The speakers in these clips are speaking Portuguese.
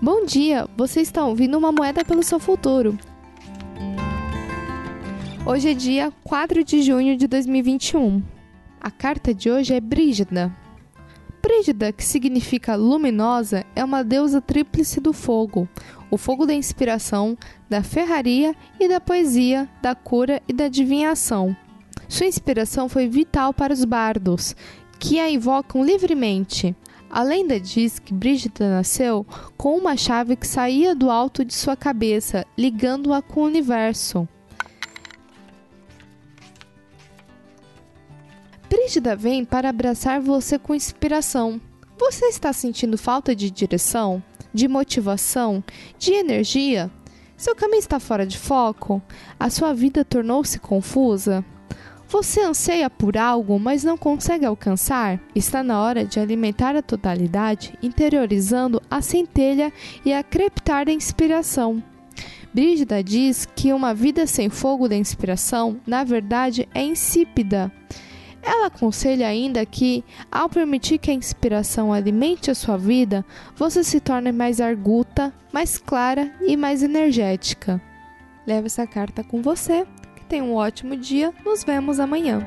Bom dia, você está ouvindo uma moeda pelo seu futuro. Hoje é dia 4 de junho de 2021. A carta de hoje é Brígida. Brígida, que significa luminosa, é uma deusa tríplice do fogo, o fogo da inspiração, da ferraria e da poesia, da cura e da adivinhação. Sua inspiração foi vital para os bardos, que a invocam livremente. A lenda diz que Brígida nasceu com uma chave que saía do alto de sua cabeça, ligando-a com o universo. Brígida vem para abraçar você com inspiração. Você está sentindo falta de direção, de motivação, de energia? Seu caminho está fora de foco? A sua vida tornou-se confusa? Você anseia por algo, mas não consegue alcançar? Está na hora de alimentar a totalidade, interiorizando a centelha e a crepitar da inspiração. Brígida diz que uma vida sem fogo da inspiração, na verdade, é insípida. Ela aconselha ainda que, ao permitir que a inspiração alimente a sua vida, você se torne mais arguta, mais clara e mais energética. Leve essa carta com você Tenha um ótimo dia. Nos vemos amanhã.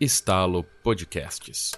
Estalo Podcasts